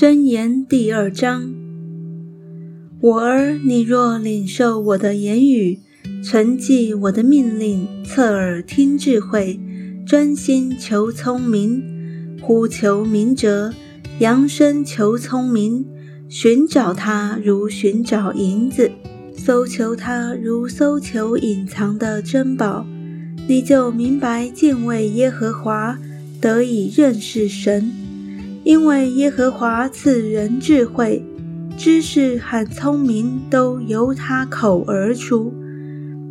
箴言第二章：我儿，你若领受我的言语，存记我的命令，侧耳听智慧，专心求聪明，呼求明哲，扬声求聪明，寻找他如寻找银子，搜求他如搜求隐藏的珍宝，你就明白敬畏耶和华，得以认识神。因为耶和华赐人智慧，知识和聪明都由他口而出。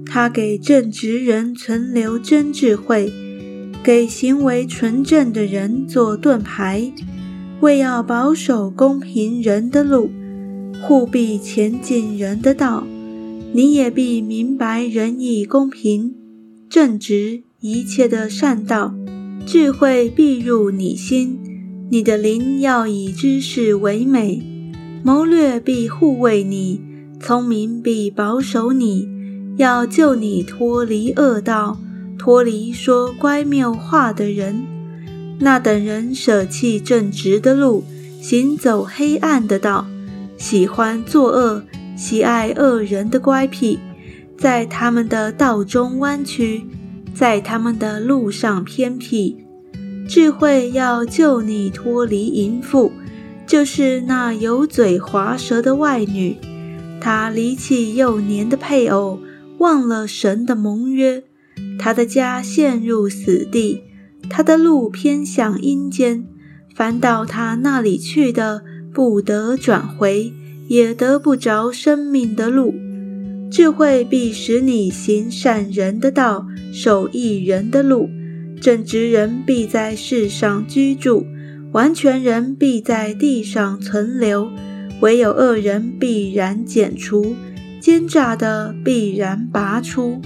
他给正直人存留真智慧，给行为纯正的人做盾牌，为要保守公平人的路，护庇前进人的道。你也必明白仁义、公平、正直一切的善道，智慧必入你心。你的灵要以知识为美，谋略必护卫你，聪明必保守你，要救你脱离恶道，脱离说乖谬话的人。那等人舍弃正直的路，行走黑暗的道，喜欢作恶，喜爱恶人的乖僻，在他们的道中弯曲，在他们的路上偏僻。智慧要救你脱离淫妇，就是那油嘴滑舌的外女。她离弃幼年的配偶，忘了神的盟约。她的家陷入死地，她的路偏向阴间。凡到她那里去的，不得转回，也得不着生命的路。智慧必使你行善人的道，守义人的路。正直人必在世上居住，完全人必在地上存留，唯有恶人必然剪除，奸诈的必然拔出。